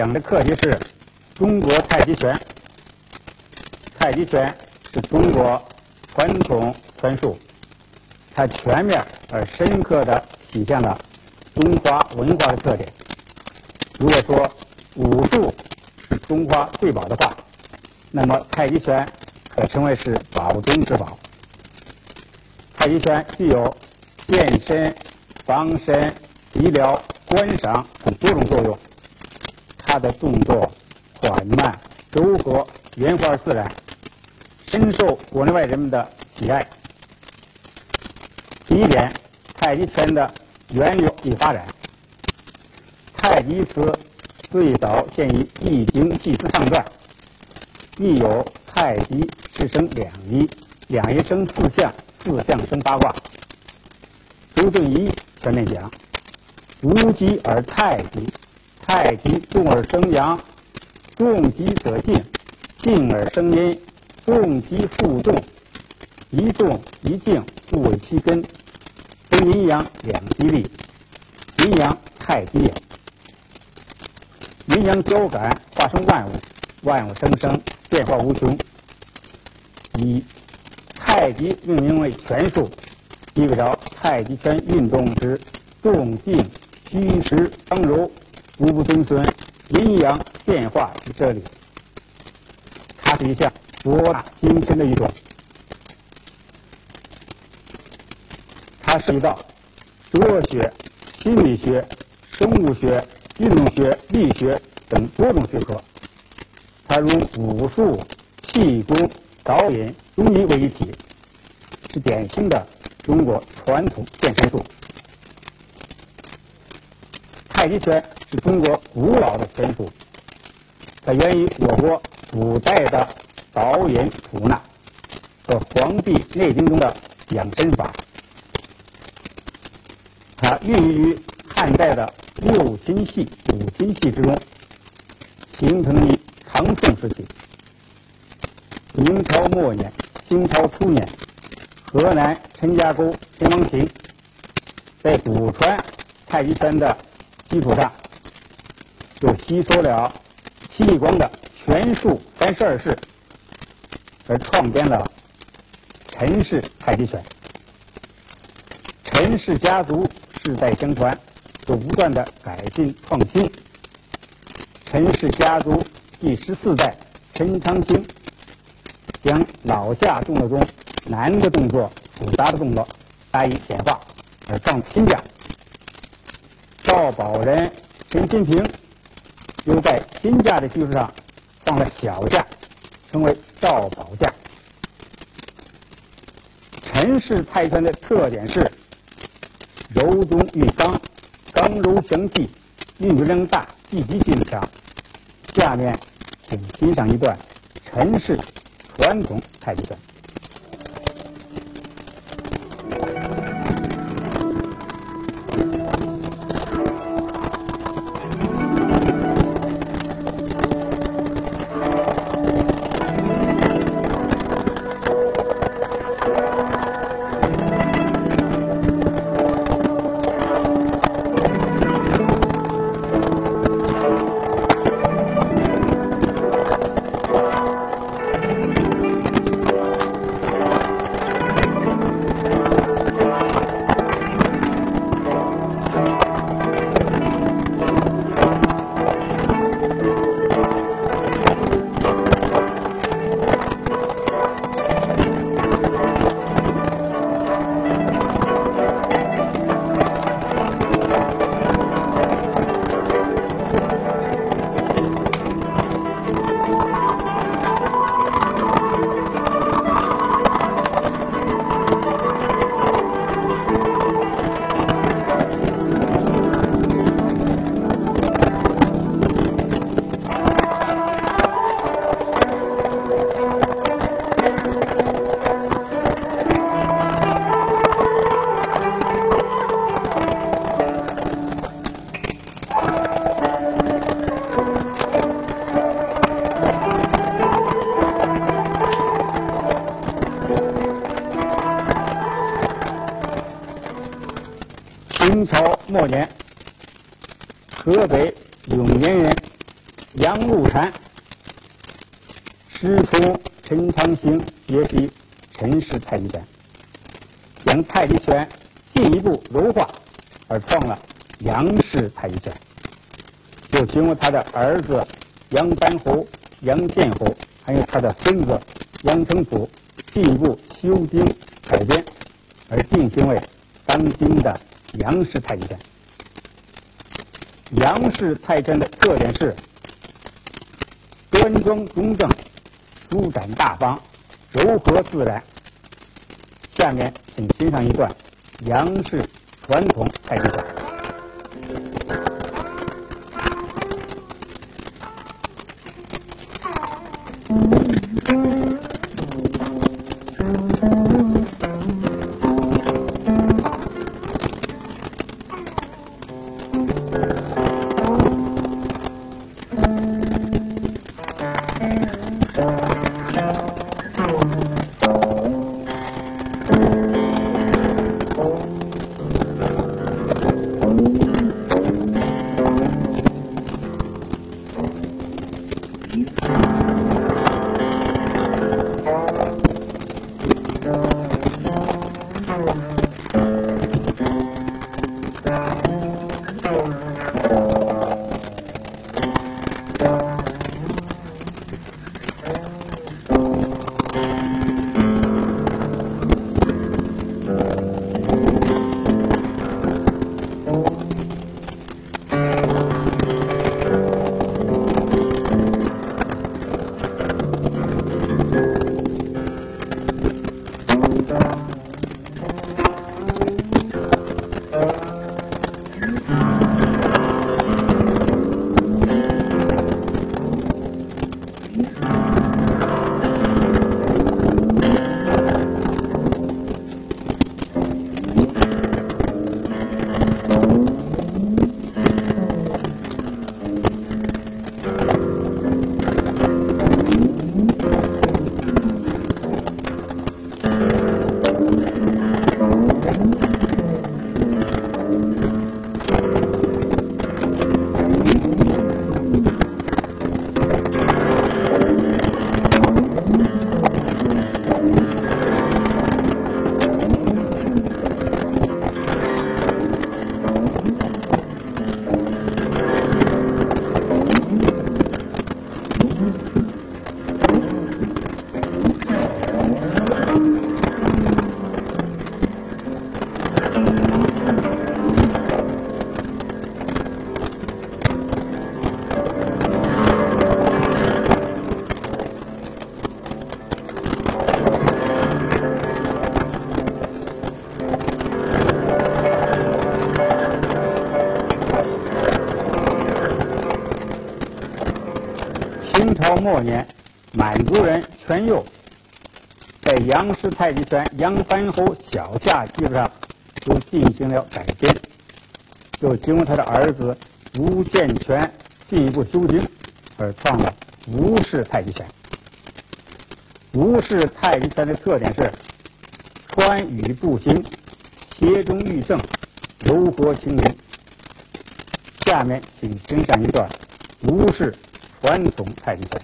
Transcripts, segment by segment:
讲的课题是中国太极拳。太极拳是中国传统拳术，它全面而深刻地体现了中华文化的特点。如果说武术是中华瑰宝的话，那么太极拳可称为是宝中之宝。太极拳具有健身、防身、医疗、观赏等多种作用。他的动作缓慢、柔和、圆滑自然，深受国内外人们的喜爱。第一点，太极拳的源流与发展。太极词最早见于《易经》系辞上传，亦有太极是生两仪，两仪生四象，四象生八卦。周敦颐全面讲：无极而太极，太极动而生阳，动极则静，静而生阴，动极复动，一动一静，故为其根。分阴阳两极力，阴阳太极也。阴阳交感，化生万物，万物生生，变化无穷。以太极命名为拳术，意味着太极拳运动之动静、虚实、刚柔，无不遵循阴阳变化之哲理。它是一项博大精深的一种，它涉及到哲学、心理学、生物学。运动学、力学等多种学科，它如武术、气功、导引、中医为一体，是典型的中国传统健身术。太极拳是中国古老的拳术，它源于我国古代的导引吐纳和《黄帝内经》中的养生法，它孕育于汉代的。六禽戏、五禽戏之中，形成于唐宋时期。明朝末年、清朝初年，河南陈家沟陈王亭在祖传太极拳的基础上，又吸收了戚继光的拳术三十二式，而创编了陈氏太极拳。陈氏家族世代相传。就不断的改进创新。陈氏家族第十四代陈昌兴，将老下动作中难的动作、复杂的动作加以简化，而上新架。赵宝仁陈新平又在新架的基础上放了小架，称为赵宝架。陈氏泰拳的特点是柔中遇刚。刚柔相济，运动量大，积极性强。下面，请欣赏一段陈氏传统太极拳。氏太极拳。又经过他的儿子杨班侯、杨建侯，还有他的孙子杨成甫进一步修订改编，而定型为当今的杨氏太极拳。杨氏太极拳的特点是端庄中正、舒展大方、柔和自然。下面请欣赏一段杨氏传统太极拳。年，满族人全佑在杨氏太极拳杨班侯小夏基础上，又进行了改编，又经过他的儿子吴建全进一步修订，而创了吴氏太极拳。吴氏太极拳的特点是川渝步行，协中寓正，柔和轻灵。下面请欣赏一段吴氏传统太极拳。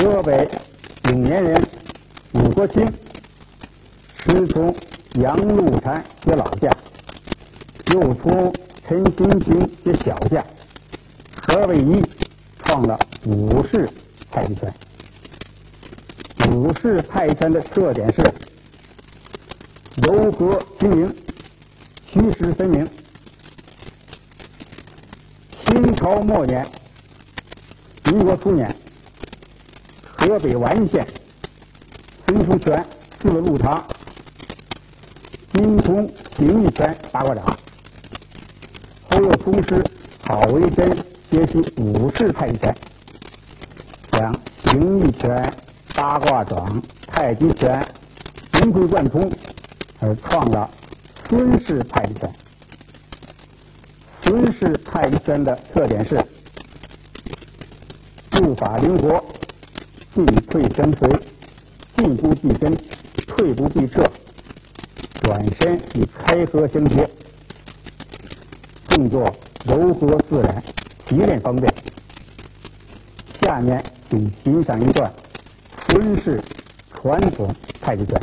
河北永年人武国清师从杨露禅接老架，又从陈新平接小架，合为一，创了武士太极拳。武士太极拳的特点是柔和轻盈，虚实分明。清朝末年。民国初年，河北完县孙书全设入堂，精通形意拳八卦掌，后又宗师郝维真学习武士太极拳，将形意拳、八卦掌、太极拳融会贯通，而创了孙氏太极拳。孙氏太极拳的特点是。步法灵活，进退相随，进不避身，退不避撤，转身与开合相接，动作柔和自然，提炼方便。下面请欣赏一段孙氏传统太极拳。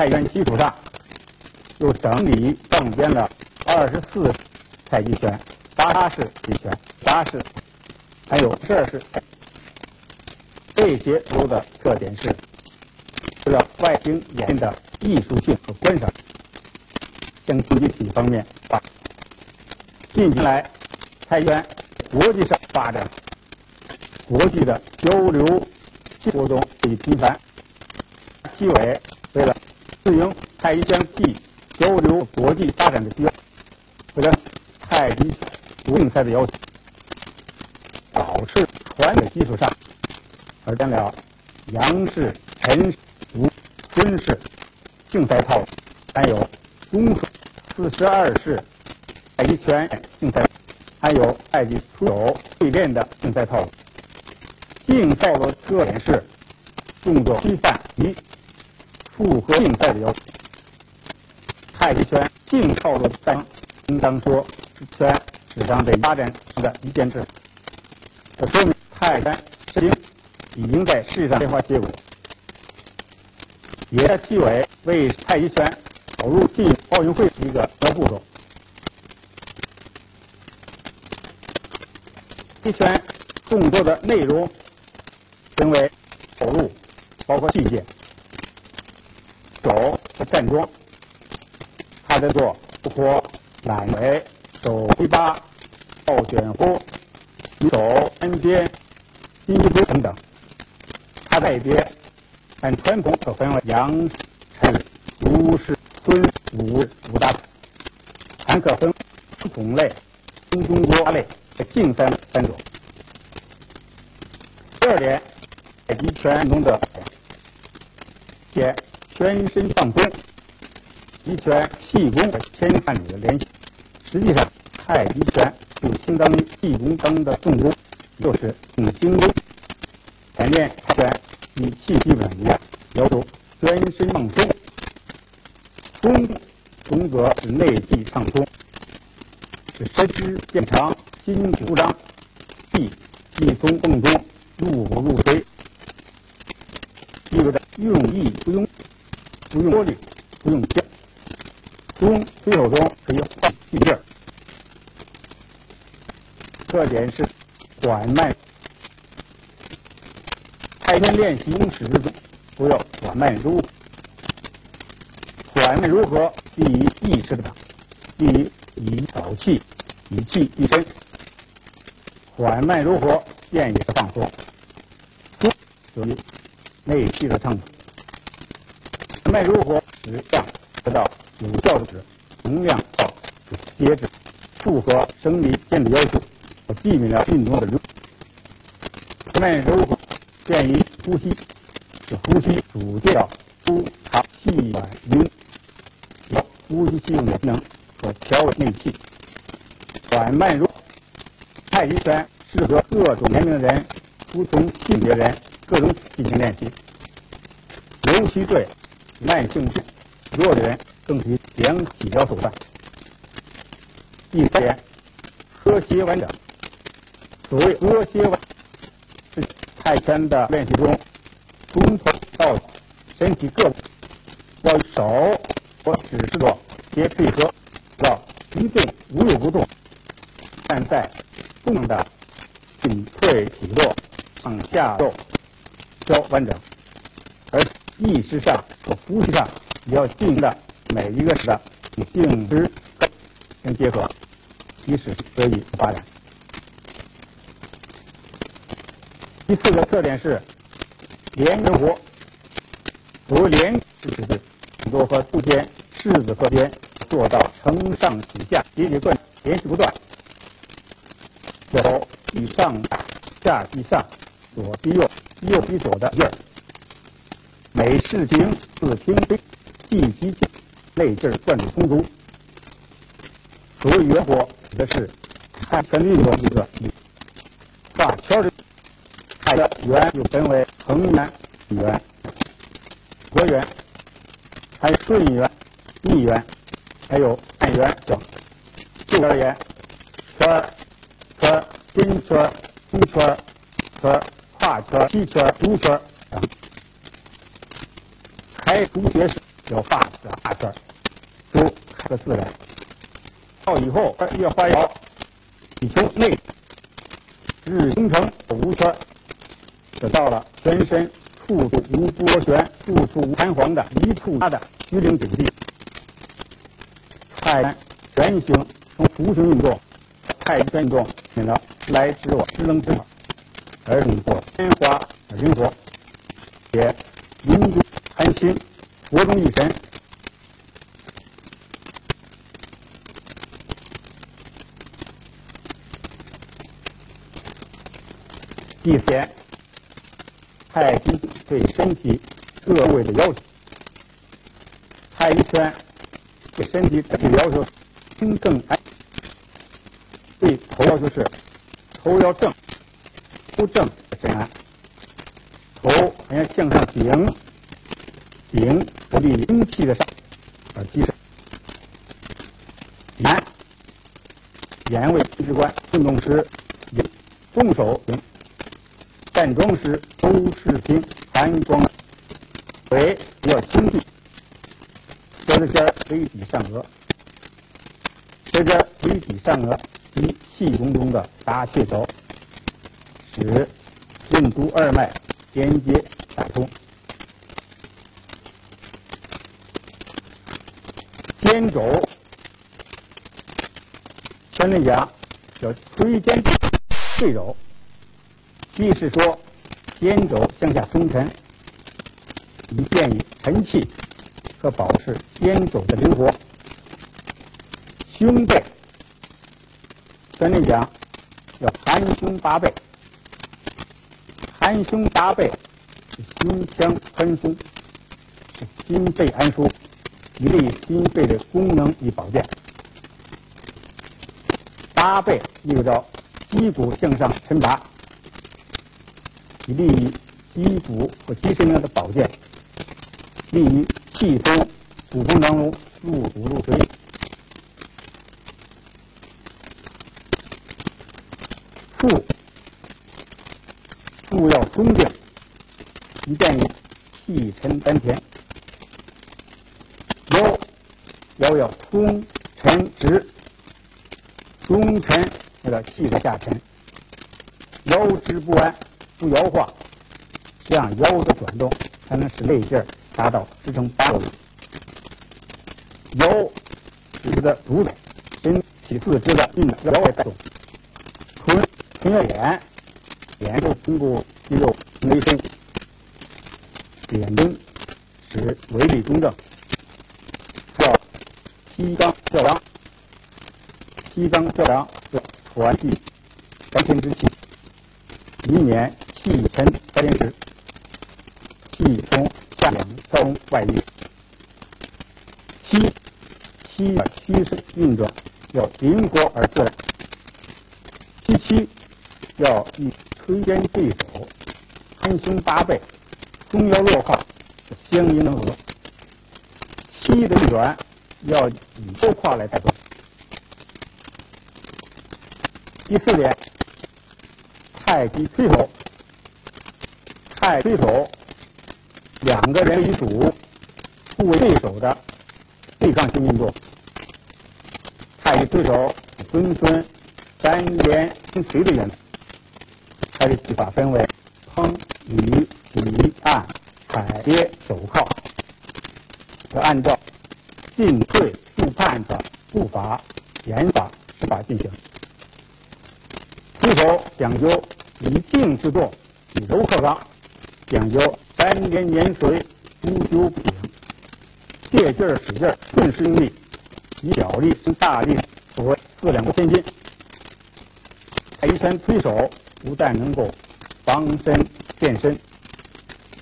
太原基础上，又整理创编了二十四太极拳、八式太极拳、八式，还有十二式。这些都的特点是，除了外形演变的艺术性和观赏，向竞技体方面，近年来，太极拳国际上发展。国际的交流活动最频繁，纪委适应太极拳技交流国际发展的需要，或者太极拳竞赛的要。求，保持传的基础上，而将了杨氏、陈氏、孙氏竞赛套路，还有综合四十二式太极拳竞赛，还有太极徒手对练的竞赛套路。竞赛的特点是动作规范一，符合竞赛的要求。太极拳竞套路三，应当说拳史上被发展的一件事。这说明泰山石兵已经在世界上变化结果。野的体委为太极拳走入进奥运会的一个小步骤。太极拳动作的内容分为走路，包括器械、手和站桩。他在做包括揽围、手提把、抱卷呼、手单边、金鸡步等等。他在别按传统可分为阳、辰、午、时、孙、武五大，还可分种类、中中国类。和近三三种。第二点，太极拳中的且全身放松，一拳气功和千万里的联系。实际上，太极拳就相当于气功当中的重功，就是用心功。前练拳与气基本一样，要求全身放松。功功则是内气畅通，使身肢变长。筋骨张，气气从泵中入骨入髓，意味着用力不用不用多力，不用劲，中推手中可以换气劲。特点是缓慢。太极练习中始之中都要缓慢柔，缓慢如何第一意识的长，第一以导气，以气一身。缓慢如何，便也是放松，中属于内气的畅通。缓慢柔和使量得到有效的止，能量到节制，符合生理间的要求，避免了运动的流。缓慢柔和，便于呼吸，使呼吸主调粗长细软匀，有呼吸器用的功能和调稳内气。缓慢如。太极拳适合各种年龄的人、不同性别人、各种进行练习，尤其对慢性病弱的人更是良体疗手段。第三点，和谐完整。所谓和谐完，是泰拳的练习中，从头到脚身体各部，要手或指示着皆配合，要一动无有不动，但在。动的进退起落、上下动要完整，而意识上呼吸上也要进行的每一个时的静止相结合，即使得以发展。第四个特点是连着活，所谓连是指动作和步间、柿子和边做到承上启下、节节贯连续不断。手以上下即上，左逼右，右逼左的劲儿。每事情自轻微，气急劲，内劲儿灌注充足。所谓圆活，指的是太拳运动一个画圈的。太的圆又分为横圆、圆、椭圆，还有顺圆、逆圆，还有半圆等。就而言，圈。圈、金圈、红圈、圈、跨圈、七圈、足圈等。开初学时要画个大圈，都开个自然。到以后越画越好，以求内日形成无圈，就到了全身处处无波旋、处处无弹簧的一触发的虚灵景地。太圆形从弧形运动。太极运动变得来之往、知冷知热，而动作变化而灵活，且灵中安心，活中一神。第三，太极对身体各位的要求，太极拳对身体整体要求清正安。对头要求是，头要正，不正身安。头还要向上顶，顶不利阴气的上而提升。眼眼位直观，运动时动手行，站桩时周视平，寒光为比较轻地，舌子尖微抵上颚，舌尖微抵上颚及气功中的搭穴手，使任督二脉连接打通。肩肘，圈内讲叫推肩坠肘，即是说肩肘向下松沉，以便于沉气和保持肩肘的灵活。胸背，圈内讲叫含胸拔背，含胸拔背是胸腔宽松，是心肺安舒。以利于心肺的功能与保健。八背意味着肌骨向上抻拔，以利于肌骨和肌神经的保健，利于气通骨盆当中入骨入髓。腹，腹要中定，以便于气沉丹田。腰要通沉直，中沉那个气的下沉，腰直不弯不摇晃，这样腰的转动才能使内劲儿达到支撑八度。腰是的主宰身体四肢的运动，腰来带动。臀臀要圆，脸部通过肌肉内收，点灯使微力中正。西刚吊阳，西刚吊阳是传递丹田之气，以免气沉丹田时，气从下两中外溢。七七的趋势运转要灵活而自然。第七要与推肩对手、含胸拔背、中央落胯相应能合。七的运转。要以后胯来带动。第四点，太极推手，太推手，两个人一组，互为对手的对抗性运动。太极推手遵循三连跟随的原则，它的技法分为碰、捋、起、按、踩、跌、手铐，要按照。进退步判的步伐、拳法、手法进行。推手讲究以静制动，以柔克刚，讲究三连年随，不丢不停，借劲儿使劲儿，顺势用力，以小力胜大力，所谓四两拨千斤。太极拳推手不但能够防身健身，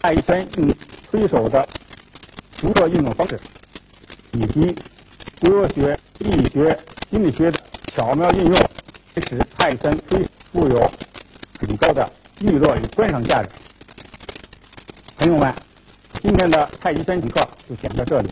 太极拳用推手的独特运动方式。以及科学、力学、心理学的巧妙运用，使泰森非富有很高的娱乐与观赏价值。朋友们，今天的太极拳体课就讲到这里。